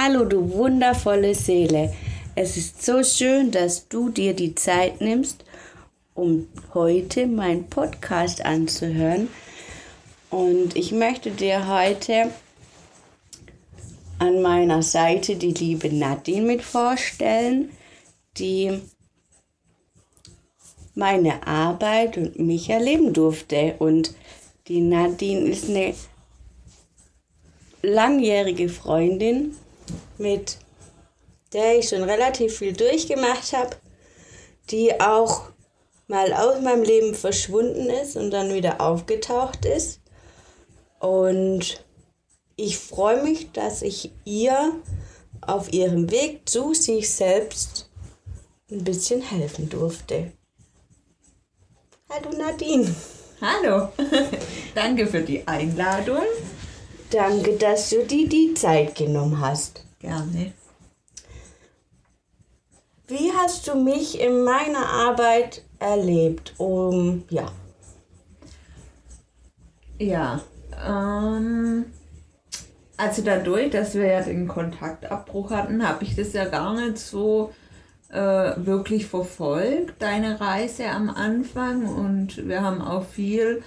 Hallo, du wundervolle Seele. Es ist so schön, dass du dir die Zeit nimmst, um heute meinen Podcast anzuhören. Und ich möchte dir heute an meiner Seite die liebe Nadine mit vorstellen, die meine Arbeit und mich erleben durfte. Und die Nadine ist eine langjährige Freundin, mit der ich schon relativ viel durchgemacht habe, die auch mal aus meinem Leben verschwunden ist und dann wieder aufgetaucht ist. Und ich freue mich, dass ich ihr auf ihrem Weg zu sich selbst ein bisschen helfen durfte. Hallo Nadine. Hallo, danke für die Einladung. Danke, dass du dir die Zeit genommen hast. Gerne. Wie hast du mich in meiner Arbeit erlebt? Um, ja. Ja, ähm, also dadurch, dass wir ja den Kontaktabbruch hatten, habe ich das ja gar nicht so äh, wirklich verfolgt, deine Reise am Anfang. Und wir haben auch viel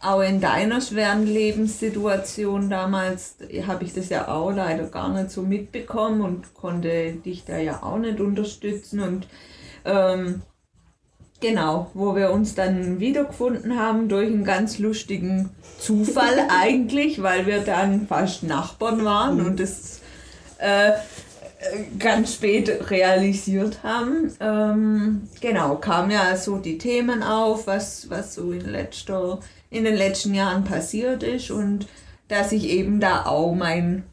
auch in deiner schweren Lebenssituation damals habe ich das ja auch leider gar nicht so mitbekommen und konnte dich da ja auch nicht unterstützen. Und ähm, genau, wo wir uns dann wiedergefunden haben durch einen ganz lustigen Zufall eigentlich, weil wir dann fast Nachbarn waren und das äh, ganz spät realisiert haben. Ähm, genau, kamen ja so die Themen auf, was, was so in letzter in den letzten Jahren passiert ist und dass ich eben da auch mein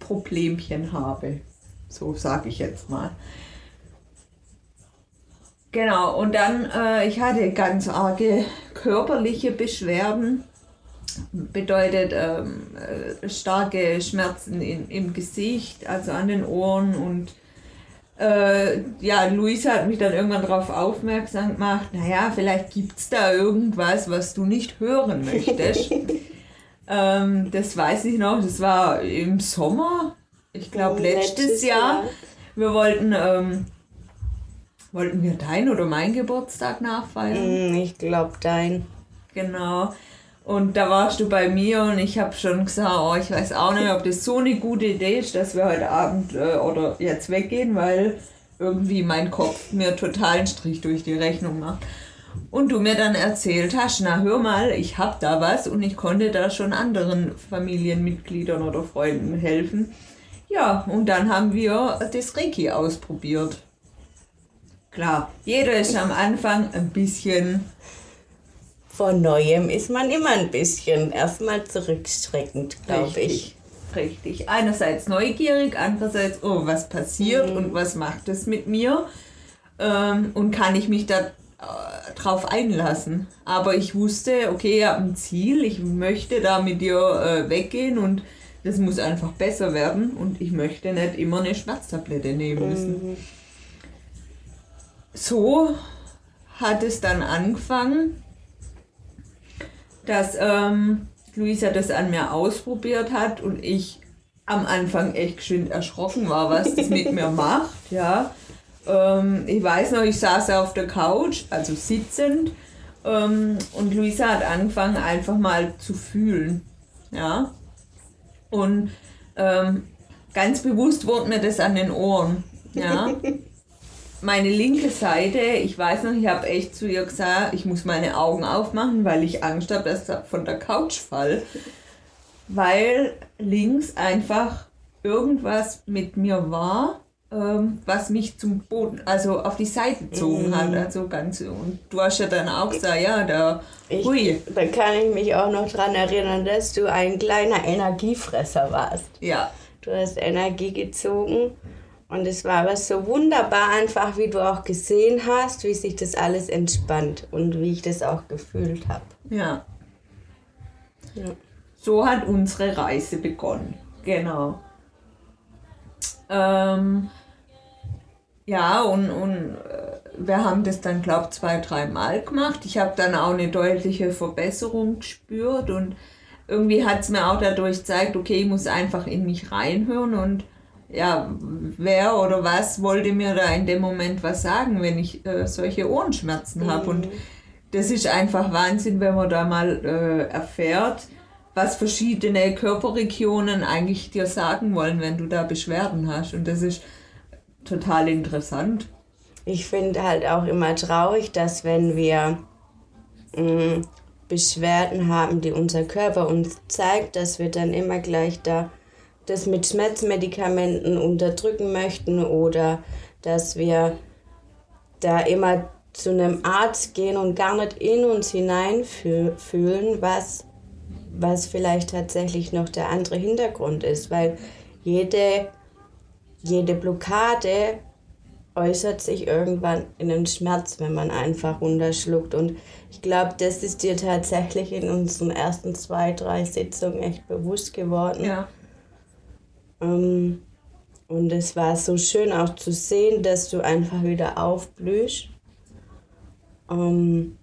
Problemchen habe. So sage ich jetzt mal. Genau, und dann, äh, ich hatte ganz arge körperliche Beschwerden, bedeutet ähm, äh, starke Schmerzen in, im Gesicht, also an den Ohren und äh, ja, Luisa hat mich dann irgendwann darauf aufmerksam gemacht, naja, vielleicht gibt es da irgendwas, was du nicht hören möchtest. ähm, das weiß ich noch, das war im Sommer, ich glaube letztes, letztes Jahr. Jahr. Wir wollten, ähm, wollten wir dein oder mein Geburtstag nachfeiern? Mm, ich glaube dein. Genau. Und da warst du bei mir und ich habe schon gesagt, oh, ich weiß auch nicht, ob das so eine gute Idee ist, dass wir heute Abend äh, oder jetzt weggehen, weil irgendwie mein Kopf mir totalen Strich durch die Rechnung macht. Und du mir dann erzählt hast, na hör mal, ich hab da was und ich konnte da schon anderen Familienmitgliedern oder Freunden helfen. Ja, und dann haben wir das Reiki ausprobiert. Klar, jeder ist am Anfang ein bisschen von Neuem ist man immer ein bisschen erstmal zurückschreckend, glaube ich. Richtig. Einerseits neugierig, andererseits, oh, was passiert mhm. und was macht es mit mir? Ähm, und kann ich mich da äh, drauf einlassen? Aber ich wusste, okay, ich habe ein Ziel, ich möchte da mit dir äh, weggehen und das muss einfach besser werden und ich möchte nicht immer eine Schmerztablette nehmen müssen. Mhm. So hat es dann angefangen dass ähm, Luisa das an mir ausprobiert hat und ich am Anfang echt schön erschrocken war, was das mit mir macht. Ja. Ähm, ich weiß noch, ich saß auf der Couch, also sitzend, ähm, und Luisa hat angefangen einfach mal zu fühlen. Ja. Und ähm, ganz bewusst wurde mir das an den Ohren. Ja. meine linke Seite, ich weiß noch, ich habe echt zu ihr gesagt, ich muss meine Augen aufmachen, weil ich Angst habe, dass ich von der Couch fall. Weil links einfach irgendwas mit mir war, ähm, was mich zum Boden, also auf die Seite gezogen mhm. hat. Also ganz, und du hast ja dann auch gesagt, ja, da, hui. Da kann ich mich auch noch daran erinnern, dass du ein kleiner Energiefresser warst. Ja. Du hast Energie gezogen und es war aber so wunderbar einfach, wie du auch gesehen hast, wie sich das alles entspannt und wie ich das auch gefühlt habe. Ja. ja. So hat unsere Reise begonnen. Genau. Ähm, ja, und, und äh, wir haben das dann, glaube ich, zwei, drei Mal gemacht. Ich habe dann auch eine deutliche Verbesserung gespürt und irgendwie hat es mir auch dadurch gezeigt, okay, ich muss einfach in mich reinhören und ja, wer oder was wollte mir da in dem Moment was sagen, wenn ich äh, solche Ohrenschmerzen habe. Und mhm. das ist einfach Wahnsinn, wenn man da mal äh, erfährt, was verschiedene Körperregionen eigentlich dir sagen wollen, wenn du da Beschwerden hast. Und das ist total interessant. Ich finde halt auch immer traurig, dass wenn wir mh, mm, Beschwerden haben, die unser Körper uns zeigt, dass wir dann immer gleich da das mit Schmerzmedikamenten unterdrücken möchten oder dass wir da immer zu einem Arzt gehen und gar nicht in uns hineinfühlen, was, was vielleicht tatsächlich noch der andere Hintergrund ist, weil jede, jede Blockade äußert sich irgendwann in einen Schmerz, wenn man einfach runterschluckt. Und ich glaube, das ist dir tatsächlich in unseren ersten zwei, drei Sitzungen echt bewusst geworden. Ja. Ähm, und es war so schön auch zu sehen, dass du einfach wieder aufblühst. Ähm,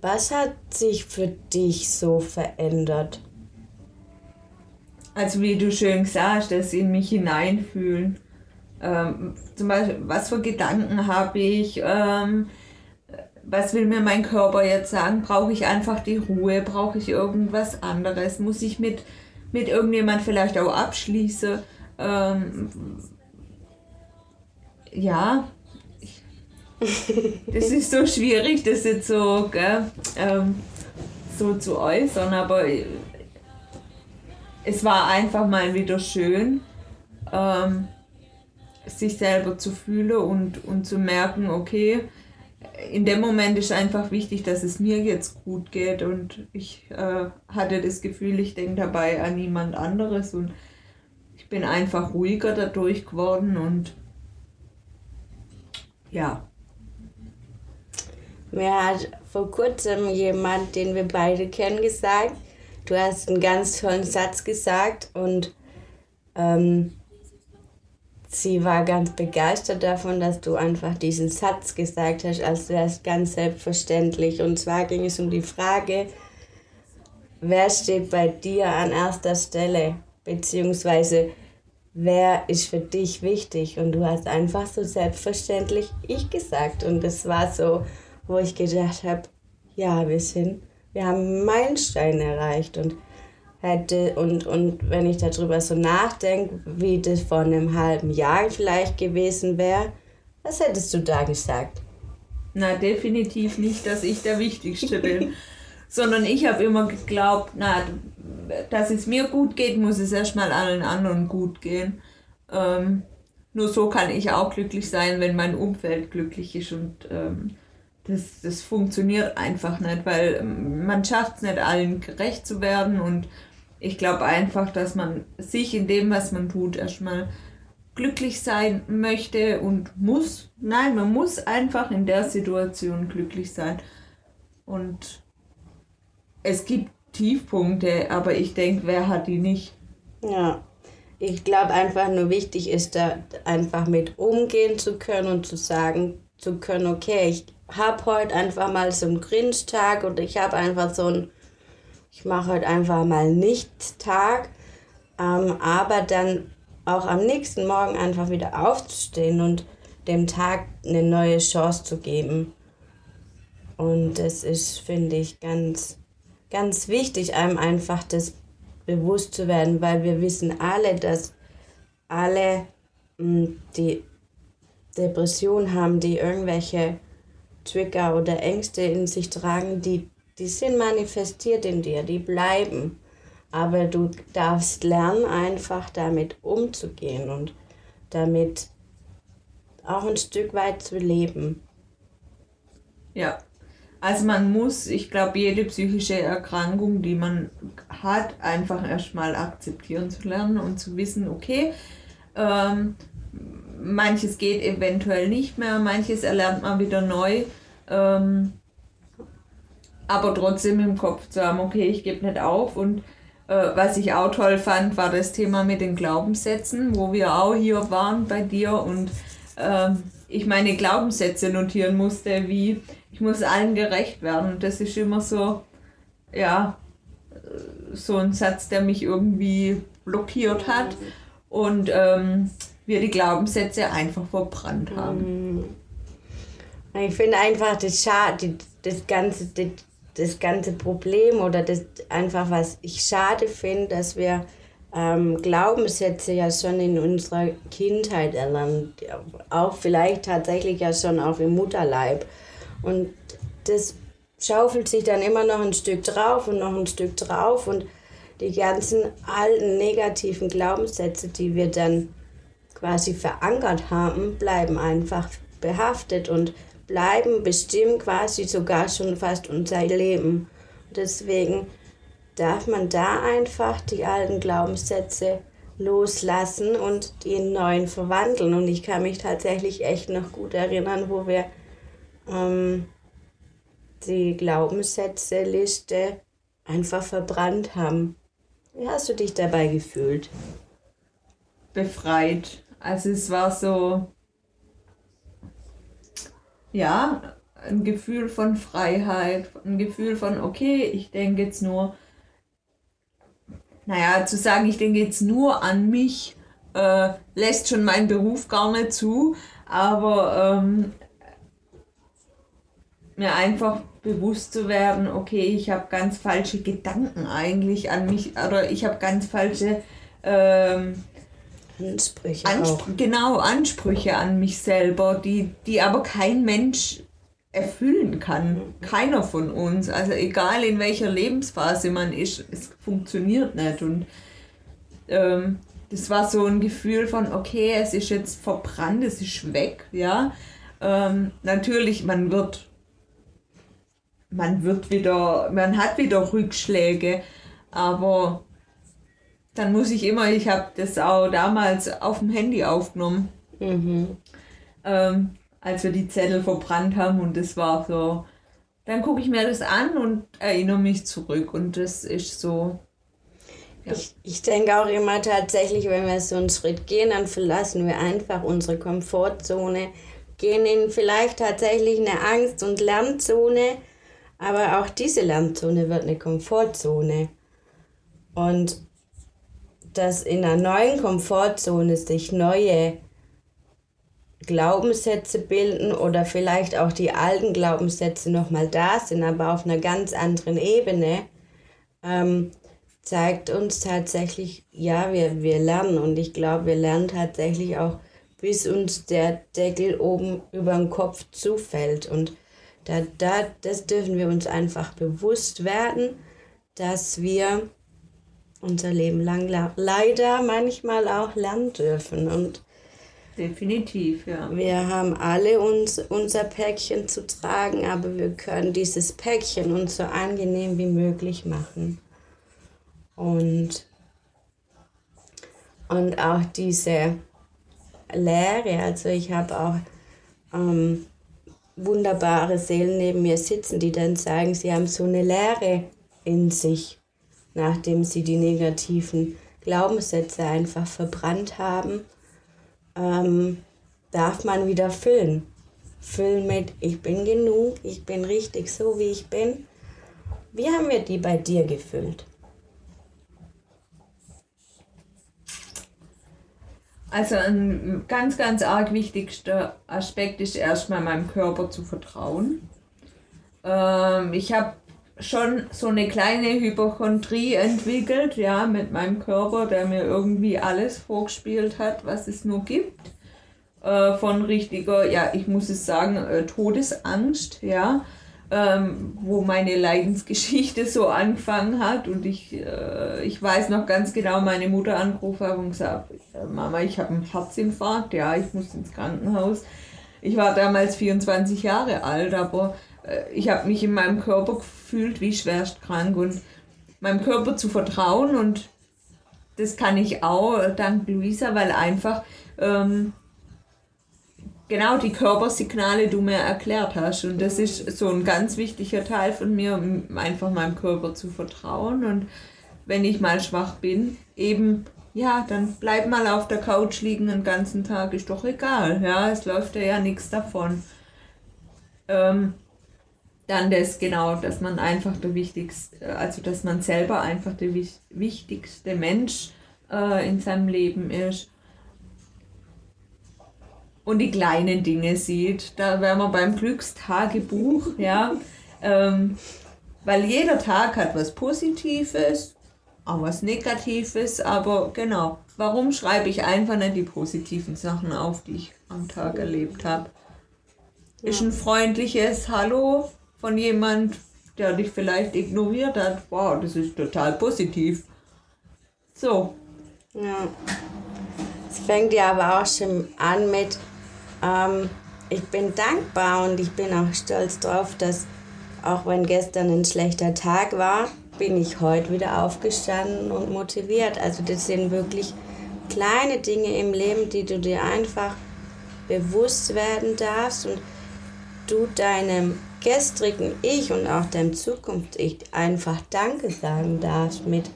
was hat sich für dich so verändert? Also wie du schön sagst, dass in mich hineinfühlen ähm, zum Beispiel, was für Gedanken habe ich? Ähm, was will mir mein Körper jetzt sagen? Brauche ich einfach die Ruhe? Brauche ich irgendwas anderes? Muss ich mit, mit irgendjemand vielleicht auch abschließen? Ähm, ja, das ist so schwierig, das jetzt so, gell, ähm, so zu äußern, aber es war einfach mal wieder schön. Ähm, sich selber zu fühlen und, und zu merken, okay, in dem Moment ist einfach wichtig, dass es mir jetzt gut geht und ich äh, hatte das Gefühl, ich denke dabei an niemand anderes und ich bin einfach ruhiger dadurch geworden und ja. Mir hat vor kurzem jemand, den wir beide kennen, gesagt, du hast einen ganz tollen Satz gesagt und ähm, sie war ganz begeistert davon, dass du einfach diesen Satz gesagt hast, als wäre es ganz selbstverständlich. Und zwar ging es um die Frage, wer steht bei dir an erster Stelle, beziehungsweise wer ist für dich wichtig? Und du hast einfach so selbstverständlich ich gesagt. Und das war so, wo ich gedacht habe, ja, wir sind, wir haben Meilenstein erreicht. Und hätte und, und wenn ich darüber so nachdenke, wie das vor einem halben Jahr vielleicht gewesen wäre, was hättest du da gesagt? Na, definitiv nicht, dass ich der Wichtigste bin, sondern ich habe immer geglaubt, na, dass es mir gut geht, muss es erstmal allen anderen gut gehen. Ähm, nur so kann ich auch glücklich sein, wenn mein Umfeld glücklich ist und ähm, das, das funktioniert einfach nicht, weil ähm, man schafft es nicht allen gerecht zu werden und ich glaube einfach, dass man sich in dem, was man tut, erstmal glücklich sein möchte und muss. Nein, man muss einfach in der Situation glücklich sein. Und es gibt Tiefpunkte, aber ich denke, wer hat die nicht? Ja, ich glaube einfach nur wichtig ist, da einfach mit umgehen zu können und zu sagen zu können, okay, ich habe heute einfach mal so einen Grinch-Tag und ich habe einfach so einen ich mache heute einfach mal nicht Tag, ähm, aber dann auch am nächsten Morgen einfach wieder aufzustehen und dem Tag eine neue Chance zu geben. Und das ist, finde ich, ganz, ganz wichtig, einem einfach das bewusst zu werden, weil wir wissen alle, dass alle mh, hm, die Depression haben, die irgendwelche Trigger oder Ängste in sich tragen, die die sind manifestiert in dir, die bleiben. Aber du darfst lernen, einfach damit umzugehen und damit auch ein Stück weit zu leben. Ja, also man muss, ich glaube, jede psychische Erkrankung, die man hat, einfach erstmal akzeptieren zu lernen und zu wissen, okay, ähm, manches geht eventuell nicht mehr, manches erlernt man wieder neu. Ähm, aber trotzdem im Kopf zu haben, okay, ich gebe nicht auf. Und äh, was ich auch toll fand, war das Thema mit den Glaubenssätzen, wo wir auch hier waren bei dir und äh, ich meine Glaubenssätze notieren musste, wie ich muss allen gerecht werden. Das ist immer so, ja, so ein Satz, der mich irgendwie blockiert hat und ähm, wir die Glaubenssätze einfach verbrannt haben. Mhm. Ich finde einfach das schade, das ganze, das, das ganze Problem oder das einfach, was ich schade finde, dass wir ähm, Glaubenssätze ja schon in unserer Kindheit erlernen, auch vielleicht tatsächlich ja schon auch im Mutterleib. Und das schaufelt sich dann immer noch ein Stück drauf und noch ein Stück drauf und die ganzen alten negativen Glaubenssätze, die wir dann quasi verankert haben, bleiben einfach behaftet und bleiben bestimmen quasi sogar schon fast unser Leben. Deswegen darf man da einfach die alten Glaubenssätze loslassen und die in neuen verwandeln. Und ich kann mich tatsächlich echt noch gut erinnern, wo wir ähm, die Glaubenssätze-Liste einfach verbrannt haben. Wie hast du dich dabei gefühlt? Befreit. Also es war so, ja, ein Gefühl von Freiheit, ein Gefühl von, okay, ich denke jetzt nur, naja, zu sagen, ich denke jetzt nur an mich, äh, lässt schon meinen Beruf gar nicht zu, aber ähm, mir einfach bewusst zu werden, okay, ich habe ganz falsche Gedanken eigentlich an mich oder ich habe ganz falsche ähm, Ansprüche. Anspr genau, Ansprüche an mich selber, die, die aber kein Mensch erfüllen kann. Keiner von uns. Also egal in welcher Lebensphase man ist, es funktioniert nicht. Und ähm, das war so ein Gefühl von, okay, es ist jetzt verbrannt, es ist weg, ja. Ähm, natürlich, man wird man wird wieder, man hat wieder Rückschläge, aber dann muss ich immer, ich habe das auch damals auf dem Handy aufgenommen, mhm. ähm, als wir die Zettel verbrannt haben und das war so, dann gucke ich mir das an und erinnere mich zurück und das ist so. Ja. Ich, ich denke auch immer tatsächlich, wenn wir so einen Schritt gehen, dann verlassen wir einfach unsere Komfortzone, gehen in vielleicht tatsächlich eine Angst- und Lernzone, aber auch diese Lernzone wird eine Komfortzone. Und dass in einer neuen Komfortzone sich neue Glaubenssätze bilden oder vielleicht auch die alten Glaubenssätze nochmal da sind, aber auf einer ganz anderen Ebene, ähm, zeigt uns tatsächlich, ja, wir, wir lernen. Und ich glaube, wir lernen tatsächlich auch, bis uns der Deckel oben über den Kopf zufällt. Und da, da, das dürfen wir uns einfach bewusst werden, dass wir unser Leben lang leider manchmal auch lernen dürfen. Und Definitiv, ja. Wir haben alle uns, unser Päckchen zu tragen, aber wir können dieses Päckchen uns so angenehm wie möglich machen. Und, und auch diese Lehre, also ich habe auch ähm, wunderbare Seelen neben mir sitzen, die dann sagen, sie haben so eine Leere in sich, nachdem sie die negativen Glaubenssätze einfach verbrannt haben, ähm, darf man wieder füllen. Füllen mit, ich bin genug, ich bin richtig so, wie ich bin. Wie haben wir die bei dir gefüllt? Also ein ganz, ganz arg wichtigster Aspekt ist erstmal meinem Körper zu vertrauen. Ähm, ich habe schon so eine kleine Hypochondrie entwickelt, ja, mit meinem Körper, der mir irgendwie alles vorgespielt hat, was es nur gibt. Äh, von richtiger, ja, ich muss es sagen, äh, Todesangst, ja ähm, wo meine Leidensgeschichte so angefangen hat. Und ich, äh, ich weiß noch ganz genau, meine Mutter angerufen hat und gesagt, Mama, ich habe einen Herzinfarkt, ja, ich muss ins Krankenhaus. Ich war damals 24 Jahre alt, aber äh, ich habe mich in meinem Körper gefühlt wie schwerst krank und meinem Körper zu vertrauen und das kann ich auch dank Luisa, weil einfach ähm, genau die Körpersignale du mir erklärt hast. Und das ist so ein ganz wichtiger Teil von mir, um einfach meinem Körper zu vertrauen. Und wenn ich mal schwach bin, eben, ja, dann bleib mal auf der Couch liegen den ganzen Tag, ist doch egal. Ja, es läuft ja, ja nichts davon. Ähm, dann das genau, dass man einfach der wichtigste, also dass man selber einfach der wichtigste Mensch äh, in seinem Leben ist und die kleinen Dinge sieht. Da wären wir beim Glückstagebuch, ja. Ähm, weil jeder Tag hat was Positives, auch was Negatives, aber genau, warum schreibe ich einfach nicht die positiven Sachen auf, die ich am Tag erlebt habe? Ist ein freundliches Hallo von jemand, der dich vielleicht ignoriert hat. Wow, das ist total positiv. So. Ja. Es fängt ja aber auch schon an mit, ähm, ich bin dankbar und ich bin auch stolz drauf, dass auch wenn gestern ein schlechter Tag war, bin ich heute wieder aufgestanden und motiviert. Also das sind wirklich kleine Dinge im Leben, die du dir einfach bewusst werden darfst und du deinem gestrigen Ich und auch deinem Zukunft-Ich einfach Danke sagen darfst mit,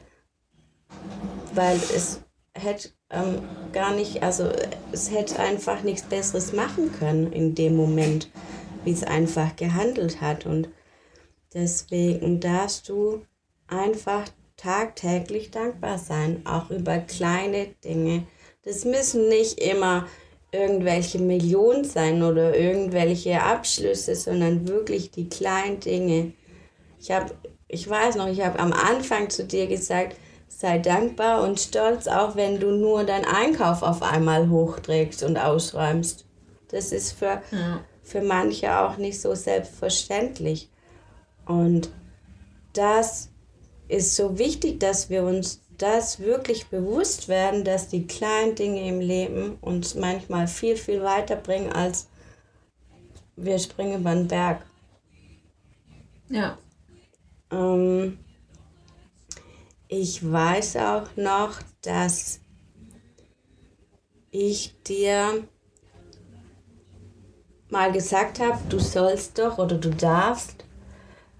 weil es hätte ähm, gar nicht, also es hätte einfach nichts Besseres machen können in dem Moment, wie es einfach gehandelt hat. Und deswegen darfst du einfach tagtäglich dankbar sein, auch über kleine Dinge. Das müssen nicht immer irgendwelche Millionen sein oder irgendwelche Abschlüsse, sondern wirklich die kleinen Dinge. Ich habe, ich weiß noch, ich habe am Anfang zu dir gesagt, sei dankbar und stolz, auch wenn du nur deinen Einkauf auf einmal hochträgst und ausräumst. Das ist für, ja. für manche auch nicht so selbstverständlich. Und das ist so wichtig, dass wir uns das wirklich bewusst werden, dass die kleinen Dinge im Leben uns manchmal viel, viel weiterbringen, als wir springen über den Berg. Ja. Ähm, ich weiß auch noch, dass ich dir mal gesagt habe, du sollst doch oder du darfst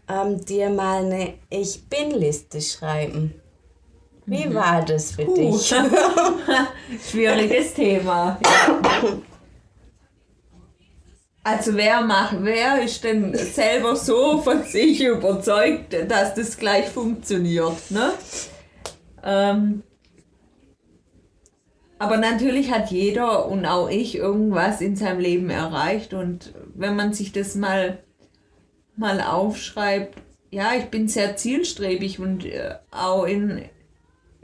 ähm, dir mal eine Ich bin-Liste schreiben. Wie mhm. war das für Puh. dich? Schwieriges Thema. Also wer macht, wer ist denn selber so von sich überzeugt, dass das gleich funktioniert, ne? Ähm, aber natürlich hat jeder und auch ich irgendwas in seinem Leben erreicht und wenn man sich das mal mal aufschreibt, ja, ich bin sehr zielstrebig und äh, auch in,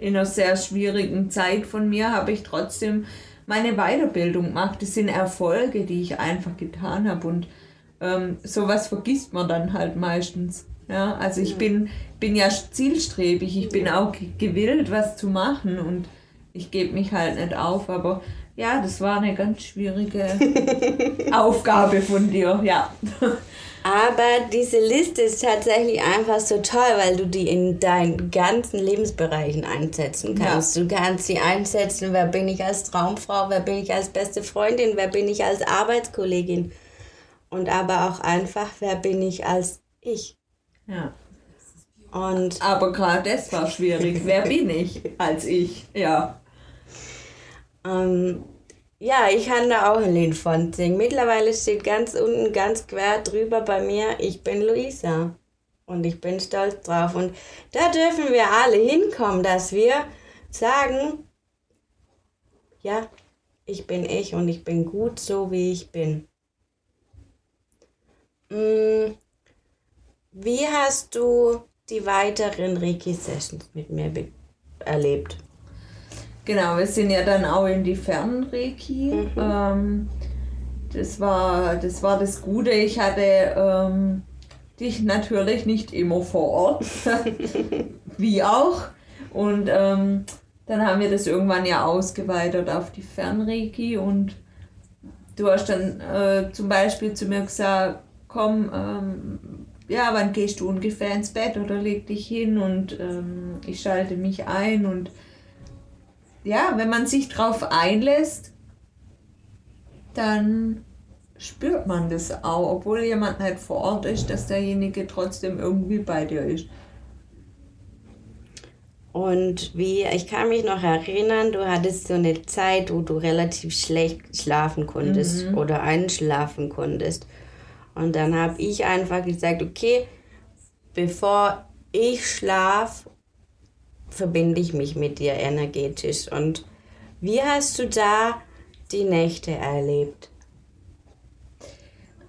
in einer sehr schwierigen Zeit von mir habe ich trotzdem meine Weiterbildung gemacht. Das sind Erfolge, die ich einfach getan habe und ähm, sowas vergisst man dann halt meistens. Ja, also ich bin, bin ja zielstrebig, ich bin auch gewillt, was zu machen und ich gebe mich halt nicht auf, aber ja, das war eine ganz schwierige Aufgabe von dir, ja. Aber diese Liste ist tatsächlich einfach so toll, weil du die in deinen ganzen Lebensbereichen einsetzen kannst. Ja. Du kannst sie einsetzen, wer bin ich als Traumfrau, wer bin ich als beste Freundin, wer bin ich als Arbeitskollegin. Und aber auch einfach, wer bin ich als ich. Ja. Und aber gerade das war schwierig. wer bin ich als ich? Ja. Ähm, ja, ich kann da auch ein Lied von singen. Mittlerweile steht ganz unten, ganz quer drüber bei mir, ich bin Luisa. Und ich bin stolz drauf. Und da dürfen wir alle hinkommen, dass wir sagen, ja, ich bin ich und ich bin gut so, wie ich bin. Mm, wie hast du die weiteren Reiki-Sessions mit mir erlebt? Genau, wir sind ja dann auch in die Fernreiki. Mhm. Ähm, das, war, das war das Gute. Ich hatte ähm, dich natürlich nicht immer vor Ort, wie auch. Und ähm, dann haben wir das irgendwann ja ausgeweitet auf die Fernreiki und du hast dann äh, zum Beispiel zu mir gesagt, komm, ähm, ja, wann gehst du ungefähr ins Bett oder leg dich hin und ähm, ich schalte mich ein und ja, wenn man sich drauf einlässt, dann spürt man das auch, obwohl jemand nicht vor Ort ist, dass derjenige trotzdem irgendwie bei dir ist. Und wie, ich kann mich noch erinnern, du hattest so eine Zeit, wo du relativ schlecht schlafen konntest mhm. oder einschlafen konntest. Und dann habe ich einfach gesagt, okay, bevor ich schlafe, verbinde ich mich mit dir energetisch. Und wie hast du da die Nächte erlebt?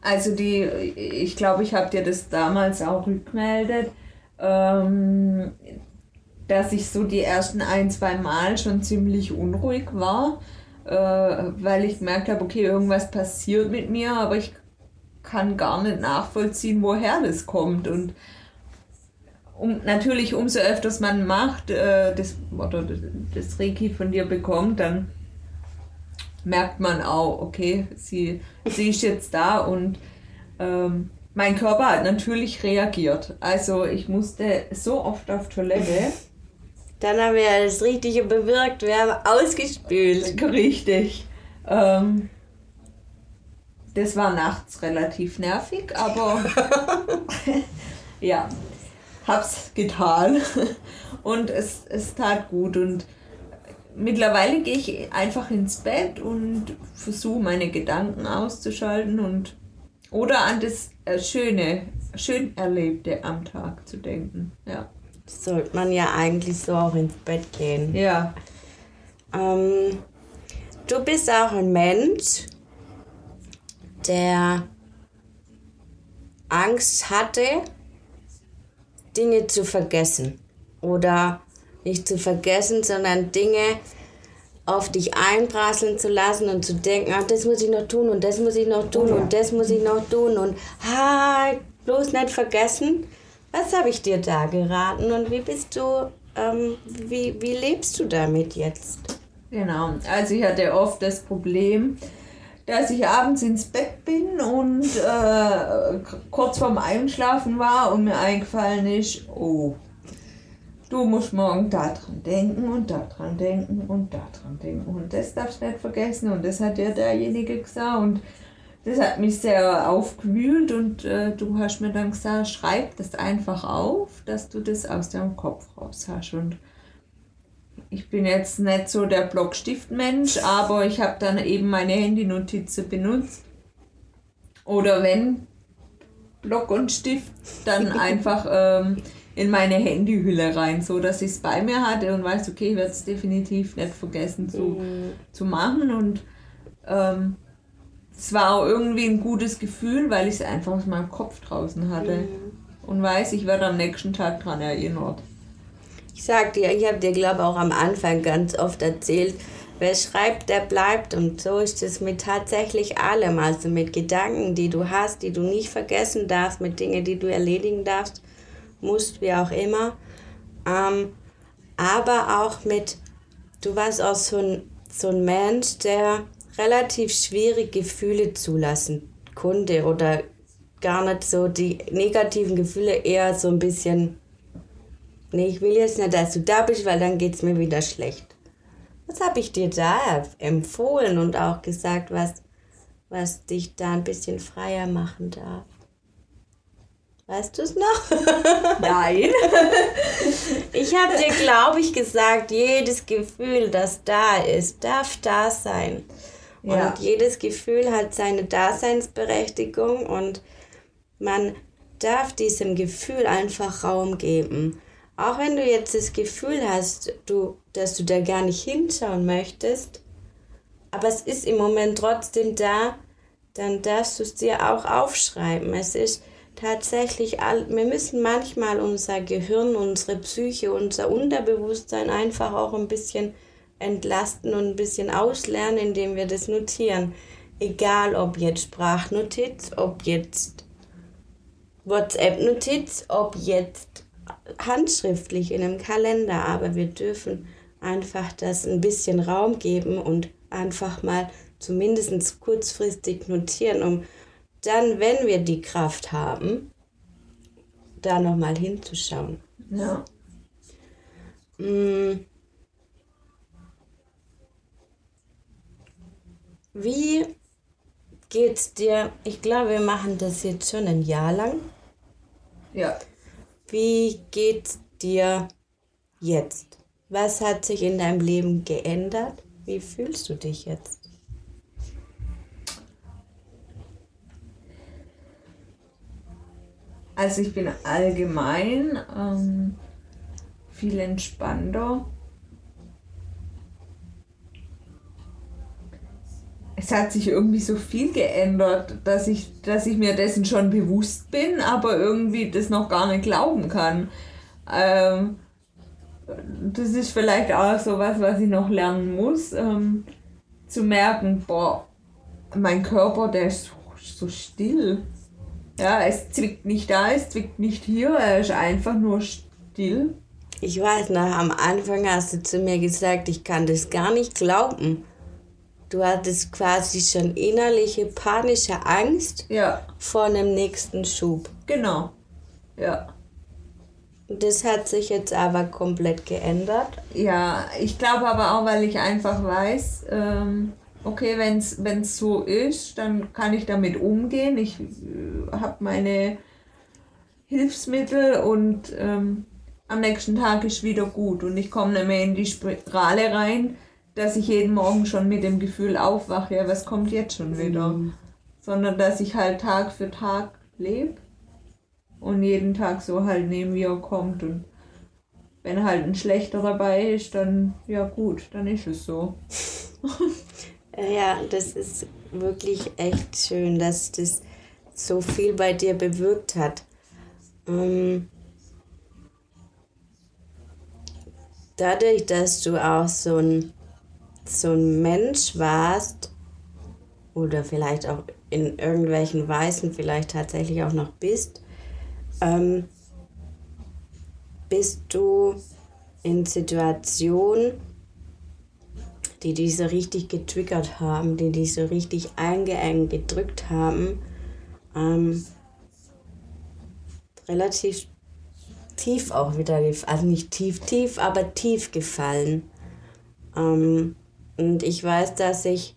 Also die, ich glaube, ich habe dir das damals auch rückmeldet, ähm, dass ich so die ersten ein, zwei Mal schon ziemlich unruhig war, äh, weil ich gemerkt habe, okay, irgendwas passiert mit mir, aber ich kann gar nicht nachvollziehen, woher das kommt. Und um, natürlich, umso öfters man macht, äh, das, oder das Reiki von dir bekommt, dann merkt man auch, okay, sie, sie ist jetzt da und ähm, mein Körper hat natürlich reagiert. Also ich musste so oft auf Toilette. Dann haben wir das Richtige bewirkt, wir haben ausgespült. Richtig. Ähm, das war nachts relativ nervig, aber ja, hab's getan und es, es tat gut und mittlerweile gehe ich einfach ins Bett und versuche meine Gedanken auszuschalten und oder an das äh, Schöne, schön Erlebte am Tag zu denken. Ja. Sollte man ja eigentlich so auch ins Bett gehen. Ja. Ähm, du bist auch ein Mensch, der Angst hatte, Dinge zu vergessen. Oder nicht zu vergessen, sondern Dinge auf dich einprasseln zu lassen und zu denken, ah, das muss ich noch tun und das muss ich noch tun und das muss ich noch tun und ha, bloß nicht vergessen. Was habe ich dir da geraten und wie bist du, ähm, wie, wie lebst du damit jetzt? Genau, also ich hatte oft das Problem, dass ich abends ins Bett bin und äh, kurz vorm Einschlafen war und mir eingefallen ist, oh, du musst morgen daran denken und daran denken und daran denken. Und das darfst du nicht vergessen. Und das hat ja derjenige gesagt. Und das hat mich sehr aufgewühlt. Und äh, du hast mir dann gesagt, schreib das einfach auf, dass du das aus deinem Kopf raus hast. Und ich bin jetzt nicht so der Blockstiftmensch, aber ich habe dann eben meine Handynotizen benutzt. Oder wenn Block und Stift, dann einfach ähm, in meine Handyhülle rein, so dass ich es bei mir hatte und weiß, okay, ich werde es definitiv nicht vergessen zu, mhm. zu machen. Und ähm, es war auch irgendwie ein gutes Gefühl, weil ich es einfach aus meinem Kopf draußen hatte. Mhm. Und weiß, ich werde am nächsten Tag daran erinnert. Ich sag dir, ich habe dir, glaube ich, auch am Anfang ganz oft erzählt, wer schreibt, der bleibt. Und so ist es mit tatsächlich allem. Also mit Gedanken, die du hast, die du nicht vergessen darfst, mit Dingen, die du erledigen darfst musst, wie auch immer. Ähm, aber auch mit, du warst auch so ein, so ein Mensch, der relativ schwierig Gefühle zulassen konnte oder gar nicht so die negativen Gefühle eher so ein bisschen, nee, ich will jetzt nicht, dass du da bist, weil dann geht es mir wieder schlecht. Was habe ich dir da empfohlen und auch gesagt, was, was dich da ein bisschen freier machen darf? Weißt du es noch? Nein. ich habe dir, glaube ich, gesagt, jedes Gefühl, das da ist, darf da sein. Ja. Und jedes Gefühl hat seine Daseinsberechtigung und man darf diesem Gefühl einfach Raum geben. Auch wenn du jetzt das Gefühl hast, du, dass du da gar nicht hinschauen möchtest, aber es ist im Moment trotzdem da, dann darfst du es dir auch aufschreiben. Es ist tatsächlich, wir müssen manchmal unser Gehirn, unsere Psyche, unser Unterbewusstsein einfach auch ein bisschen entlasten und ein bisschen auslernen, indem wir das notieren. Egal ob jetzt Sprachnotiz, ob jetzt WhatsApp-Notiz, ob jetzt handschriftlich in einem Kalender, aber wir dürfen einfach das ein bisschen Raum geben und einfach mal zumindest kurzfristig notieren, um dann, wenn wir die Kraft haben, da nochmal hinzuschauen. Ja. Mm. Wie geht's dir? Ich glaube, wir machen das jetzt schon ein Jahr lang. Ja. Wie geht's dir jetzt? Was hat sich in deinem Leben geändert? Wie fühlst du dich jetzt? Also ich bin allgemein ähm, viel entspannter. Es hat sich irgendwie so viel geändert, dass ich, dass ich mir dessen schon bewusst bin, aber irgendwie das noch gar nicht glauben kann. Ähm, das ist vielleicht auch so was, was ich noch lernen muss, ähm, zu merken, boah, mein Körper, der ist so, so still. Ja, es zwickt nicht da, es zwickt nicht hier, er ist einfach nur still. Ich weiß noch, am Anfang hast du zu mir gesagt, ich kann das gar nicht glauben. Du hattest quasi schon innerliche panische Angst Ja, vor einem nächsten Schub. genau. Ja. Das hat sich jetzt aber komplett geändert. Ja, ich glaube aber auch, weil ich einfach weiß, ähm, okay, wenn es so ist, dann kann ich damit umgehen. Ich äh, habe meine Hilfsmittel und ähm, am nächsten Tag ist wieder gut und ich komme nicht mehr in die Spirale rein, dass ich jeden Morgen schon mit dem Gefühl aufwache, ja, was kommt jetzt schon wieder, sondern dass ich halt Tag für Tag lebe und jeden Tag so halt nehme, wie er kommt und wenn halt ein schlechter dabei ist, dann ja gut, dann ist es so. Ja, das ist wirklich echt schön, dass das so viel bei dir bewirkt hat. Ähm, dadurch, dass du auch so ein, so ein Mensch warst oder vielleicht auch in irgendwelchen Weisen vielleicht tatsächlich auch noch bist, ähm, bist du in Situationen, die dich so richtig getriggert haben, die dich so richtig eingeengt gedrückt haben, ähm, relativ tief auch wieder, also nicht tief, tief, aber tief gefallen. Ähm, und ich weiß, dass ich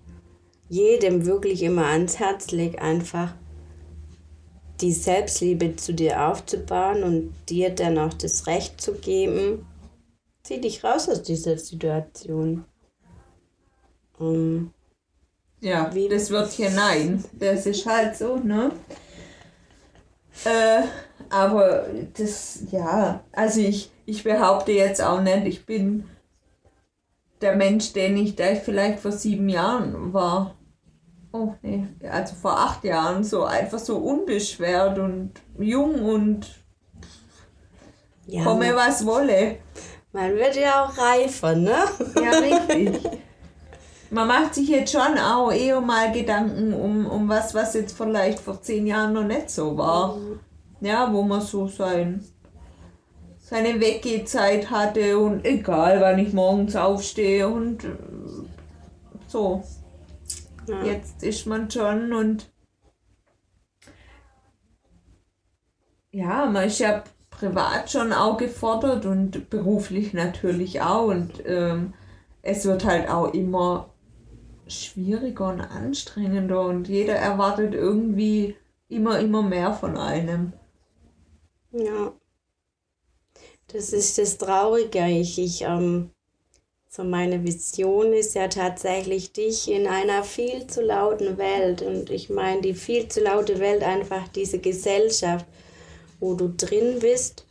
jedem wirklich immer ans Herz lege, einfach die Selbstliebe zu dir aufzubauen und dir dann auch das Recht zu geben, zieh dich raus aus dieser Situation. Ähm, Ja, Wie- das wird hier nein. Das ist halt so, ne? Äh, aber das, ja, also ich, ich behaupte jetzt auch nicht, ich bin der Mensch, den ich, ich vielleicht vor sieben Jahren war. Oh, nee, also vor acht Jahren, so einfach so unbeschwert und jung und ja, komme, was wolle. man wird ja auch reifer, ne? Ja, richtig. Man macht sich jetzt schon auch eher mal Gedanken um, um was, was jetzt vielleicht vor zehn Jahren noch nicht so war. Ja, wo man so sein, seine Weggehzeit hatte und egal, wann ich morgens aufstehe und äh, so. Ja. Jetzt ist man schon und ja, man ist ja privat schon auch gefordert und beruflich natürlich auch und ähm, es wird halt auch immer schwieriger und anstrengender und jeder erwartet irgendwie immer, immer mehr von einem. Ja. Das ist das Traurige. Ich, ich, ähm, so meine Vision ist ja tatsächlich dich in einer viel zu lauten Welt. Und ich meine, die viel zu laute Welt, einfach diese Gesellschaft, wo du drin bist,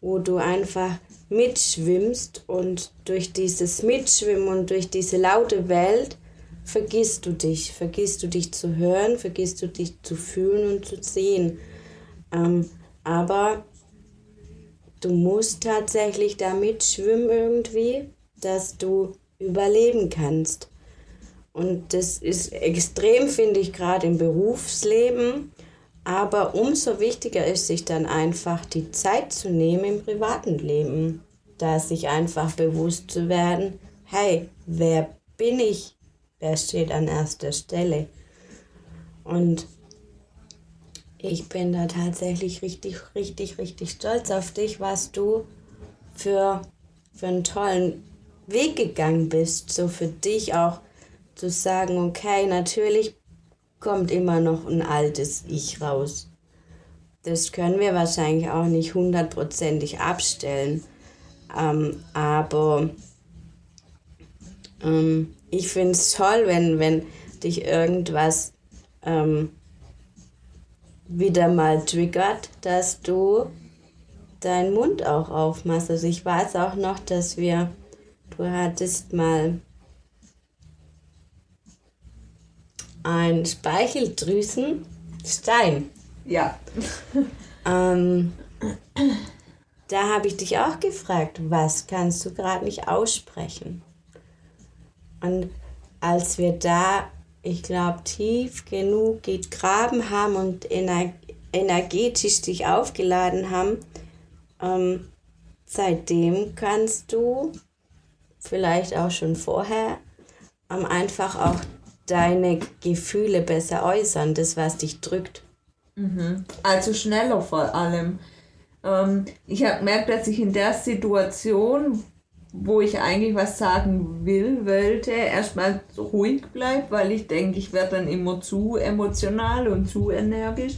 wo du einfach mitschwimmst und durch dieses Mitschwimmen und durch diese laute Welt vergisst du dich, vergisst du dich zu hören, vergisst du dich zu fühlen und zu sehen. Ähm, aber du musst tatsächlich da mitschwimmen irgendwie, dass du überleben kannst. Und das ist extrem, finde ich, gerade im Berufsleben. Aber umso wichtiger ist sich dann einfach die Zeit zu nehmen im privaten Leben. Da sich einfach bewusst zu werden, hey, wer bin ich? Wer steht an erster Stelle? Und ich bin da tatsächlich richtig, richtig, richtig stolz auf dich, was du für, für einen tollen Weg gegangen bist. So für dich auch zu sagen, okay, natürlich kommt immer noch ein altes Ich raus. Das können wir wahrscheinlich auch nicht hundertprozentig abstellen. Ähm, aber ähm, ich finde es toll, wenn, wenn dich irgendwas ähm, wieder mal triggert, dass du deinen Mund auch aufmachst. Also ich weiß auch noch, dass wir, du hattest mal ein Speicheldrüsenstein. Ja. Ähm, da habe ich dich auch gefragt, was kannst du gerade nicht aussprechen? Und als wir da, ich glaube, tief genug gegraben haben und ener energetisch dich aufgeladen haben, ähm, seitdem kannst du vielleicht auch schon vorher ähm, einfach auch deine Gefühle besser äußern, das, was dich drückt. Mhm. Also schneller vor allem. Ähm, ich habe gemerkt, dass ich in der Situation, wo ich eigentlich was sagen will, wollte, erstmal ruhig bleibe, weil ich denke, ich werde dann immer zu emotional und zu energisch.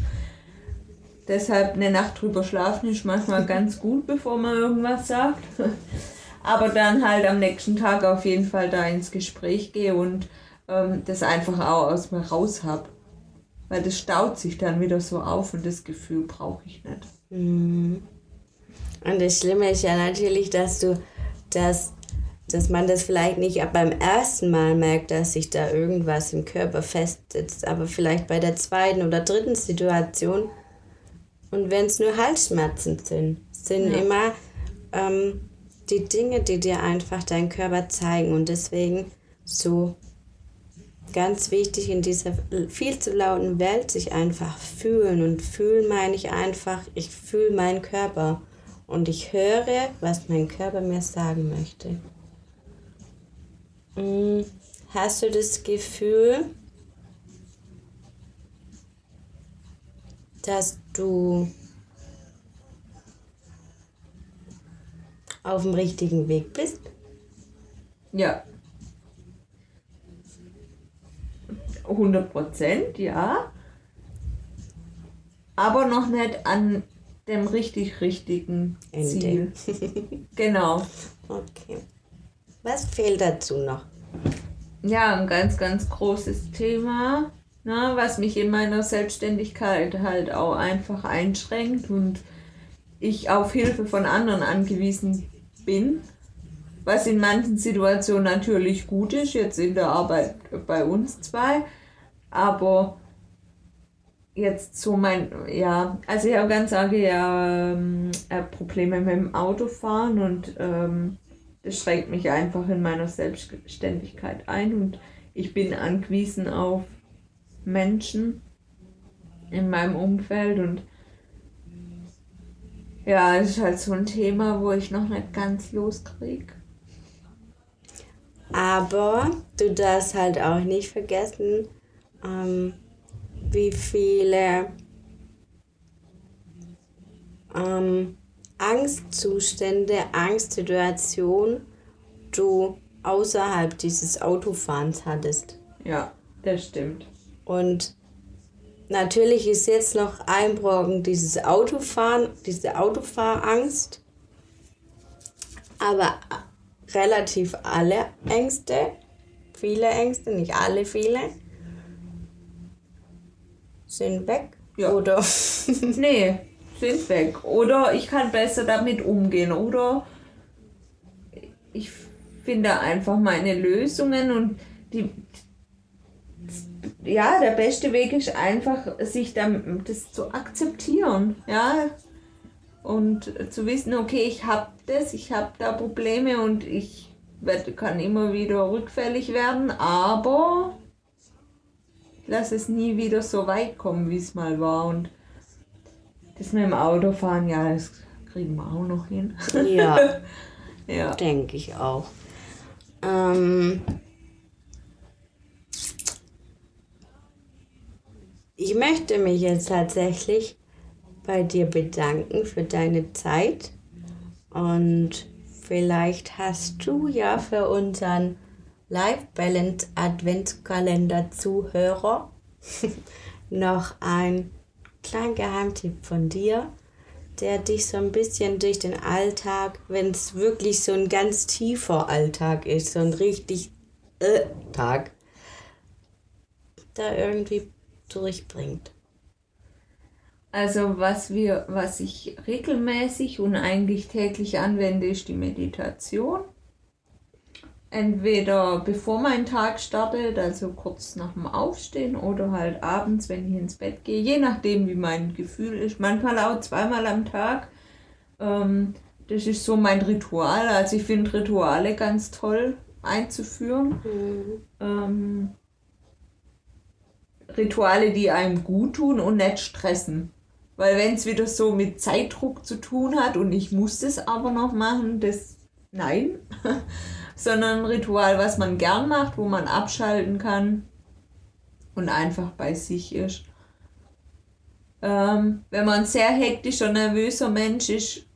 Deshalb eine Nacht drüber schlafen ist manchmal ganz gut, bevor man irgendwas sagt. Aber dann halt am nächsten Tag auf jeden Fall da ins Gespräch gehe und ähm, das einfach auch aus mir raus habe. Weil das staut sich dann wieder so auf und das Gefühl brauche ich nicht. Mhm. Und das Schlimme ist ja natürlich, dass du das, dass man das vielleicht nicht beim ersten Mal merkt, dass sich da irgendwas im Körper festsetzt, aber vielleicht bei der zweiten oder dritten Situation. Und wenn es nur Halsschmerzen sind, sind ja. immer ähm, die Dinge, die dir einfach dein Körper zeigen. Und deswegen so ganz wichtig in dieser viel zu lauten Welt sich einfach fühlen. Und fühlen meine ich einfach, ich fühle meinen Körper und ich höre, was mein Körper mir sagen möchte. Hm, hast du das Gefühl, dass du auf dem richtigen Weg bist? Ja. 100 Prozent, ja. Aber noch nicht an dem richtig richtigen Ende. Ziel. genau. Okay. Was fehlt dazu noch? Ja, ein ganz, ganz großes Thema, ne, was mich in meiner Selbstständigkeit halt auch einfach einschränkt und ich auf Hilfe von anderen angewiesen bin was in manchen Situationen natürlich gut ist, jetzt in der Arbeit bei uns zwei, aber jetzt so mein, ja, also ich habe ganz arge ja, ähm, äh, Probleme mit dem Autofahren und ähm, das schränkt mich einfach in meiner Selbstständigkeit ein und ich bin angewiesen auf Menschen in meinem Umfeld und ja, es ist halt so ein Thema, wo ich noch nicht ganz loskriege. Aber du darfst halt auch nicht vergessen, ähm, wie viele ähm, Angstzustände, Angstsituationen du außerhalb dieses Autofahrens hattest. Ja, das stimmt. Und natürlich ist jetzt noch ein Brocken dieses Autofahren, diese Autofahrangst. Aber relativ alle Ängste, viele Ängste, nicht alle, viele, sind weg. Ja. Oder? nee, sind weg. Oder ich kann besser damit umgehen. Oder ich finde einfach meine Lösungen und die. Ja, der beste Weg ist einfach, sich dann das zu akzeptieren. Ja, und zu wissen, okay, ich habe das, ich habe da Probleme und ich werd, kann immer wieder rückfällig werden, aber ich lasse es nie wieder so weit kommen, wie es mal war. Und das mit dem Autofahren, ja, das kriegen wir auch noch hin. Ja, ja. denke ich auch. Ähm, ich möchte mich jetzt tatsächlich bei dir bedanken für deine Zeit. Und vielleicht hast du ja für unseren Life Balance Adventskalender Zuhörer noch einen kleinen Geheimtipp von dir, der dich so ein bisschen durch den Alltag, wenn es wirklich so ein ganz tiefer Alltag ist, so ein richtig äh, Tag, da irgendwie durchbringt. Also was wir, was ich regelmäßig und eigentlich täglich anwende, ist die Meditation. Entweder bevor mein Tag startet, also kurz nach dem Aufstehen oder halt abends, wenn ich ins Bett gehe, je nachdem wie mein Gefühl ist. Manchmal auch zweimal am Tag. Ähm, das ist so mein Ritual. Also ich finde Rituale ganz toll einzuführen. Mhm. Ähm, Rituale, die einem gut tun und nicht stressen. Weil wenn es wieder so mit Zeitdruck zu tun hat und ich muss das aber noch machen, das nein. Sondern ein Ritual, was man gern macht, wo man abschalten kann und einfach bei sich ist. Ähm, wenn man ein sehr hektischer, nervöser Mensch ist,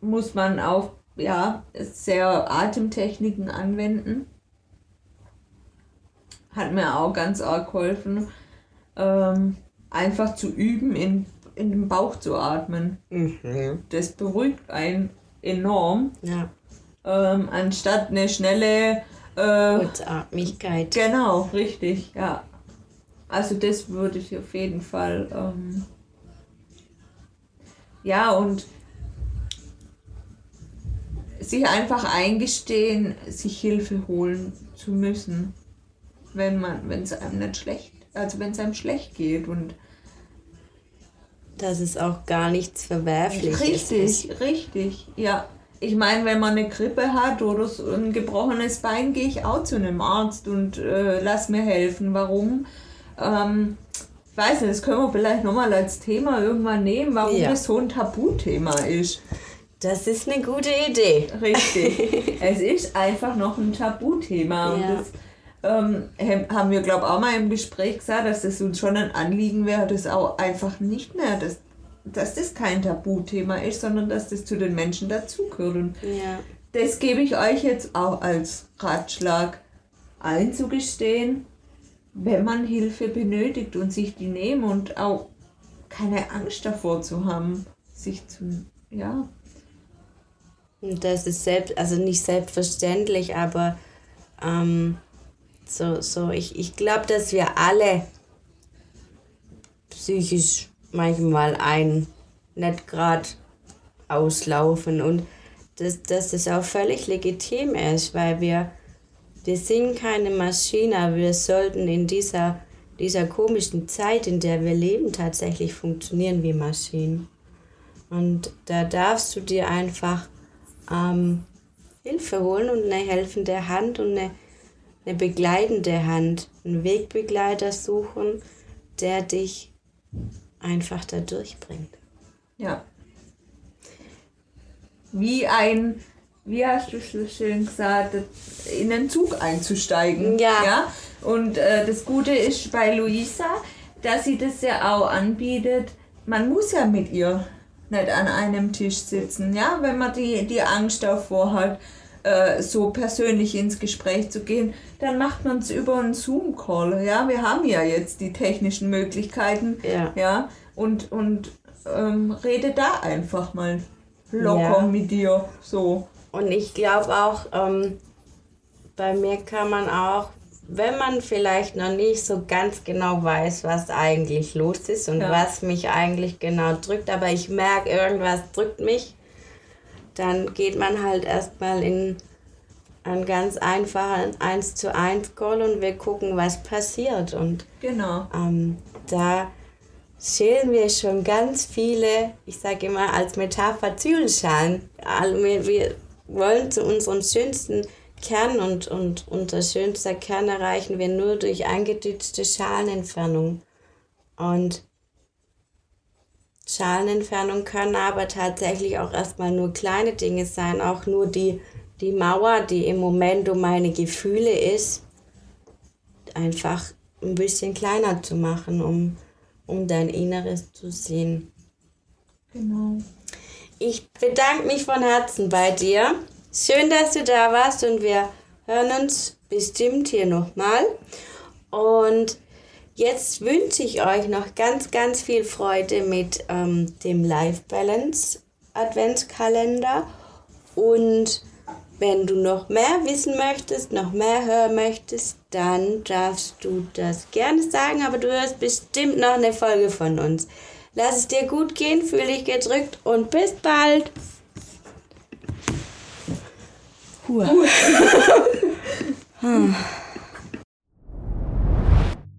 muss man auch ja, sehr Atemtechniken anwenden. Hat mir auch ganz arg geholfen, ähm, einfach zu üben, in, in den Bauch zu atmen. Mhm. Das beruhigt einen enorm. Ja. Ähm, anstatt eine schnelle äh, Kurzatmigkeit. Genau, richtig, ja. Also das würde ich auf jeden Fall. Ähm, ja, und sich einfach eingestehen, sich Hilfe holen zu müssen, wenn man, wenn es einem nicht schlecht, also wenn es einem schlecht geht und dass es auch gar nichts verwerflich richtig, ist. Richtig, richtig, ja. Ich meine, wenn man eine Grippe hat oder so ein gebrochenes Bein, gehe ich auch zu einem Arzt und äh, lass mir helfen. Warum? Ähm, ich weiß nicht, das können wir vielleicht nochmal als Thema irgendwann nehmen, warum ja. das so ein Tabuthema ist. Das ist eine gute Idee. Richtig. es ist einfach noch ein Tabuthema. Ja. Und das ähm, haben wir, glaube ich, auch mal im Gespräch gesagt, dass das uns schon ein Anliegen wäre, das auch einfach nicht mehr, dass, dass das kein Tabuthema ist, sondern dass das zu den Menschen dazugehört. Und ja. das gebe ich euch jetzt auch als Ratschlag einzugestehen, wenn man Hilfe benötigt und sich die nehmen und auch keine Angst davor zu haben, sich zu, ja, und das ist selbst, also nicht selbstverständlich, aber ähm, so, so, ich, ich glaube, dass wir alle psychisch manchmal ein nicht gerade auslaufen und dass, dass das auch völlig legitim ist, weil wir, wir sind keine Maschine, wir sollten in dieser, dieser komischen Zeit, in der wir leben, tatsächlich funktionieren wie Maschinen. Und da darfst du dir einfach ähm, Hilfe holen und eine helfende Hand und eine, eine begleitende Hand, einen Wegbegleiter suchen, der dich einfach da durchbringt. Ja. Wie ein, wie hast du so schön gesagt, in den Zug einzusteigen. Ja. ja? Und äh, das Gute ist bei Luisa, dass sie das ja auch anbietet. Man muss ja mit ihr nicht an einem Tisch sitzen, ja, wenn man die, die Angst davor hat, äh, so persönlich ins Gespräch zu gehen, dann macht man es über einen Zoom-Call, ja, wir haben ja jetzt die technischen Möglichkeiten, ja, ja und, und ähm, rede da einfach mal locker ja. mit dir, so. Und ich glaube auch, ähm, bei mir kann man auch wenn man vielleicht noch nicht so ganz genau weiß, was eigentlich los ist und ja. was mich eigentlich genau drückt, aber ich merke, irgendwas drückt mich, dann geht man halt erstmal in einen ganz einfachen 1 zu 1 Call und wir gucken, was passiert. Und genau. Ähm, da schälen wir schon ganz viele, ich sage immer als Metapher Zwiebelschalen. Wir, wir wollen zu unserem schönsten Kern und, und unser schönster Kern erreichen wir nur durch eingedützte Schalenentfernung. Und Schalenentfernung können aber tatsächlich auch erstmal nur kleine Dinge sein, auch nur die, die Mauer, die im Moment um meine Gefühle ist, einfach ein bisschen kleiner zu machen, um, um dein Inneres zu sehen. Genau. Ich bedanke mich von Herzen bei dir. Schön, dass du da warst und wir hören uns bestimmt hier nochmal. Und jetzt wünsche ich euch noch ganz, ganz viel Freude mit ähm, dem Life Balance Adventskalender. Und wenn du noch mehr wissen möchtest, noch mehr hören möchtest, dann darfst du das gerne sagen, aber du hörst bestimmt noch eine Folge von uns. Lass es dir gut gehen, fühl dich gedrückt und bis bald. Huh.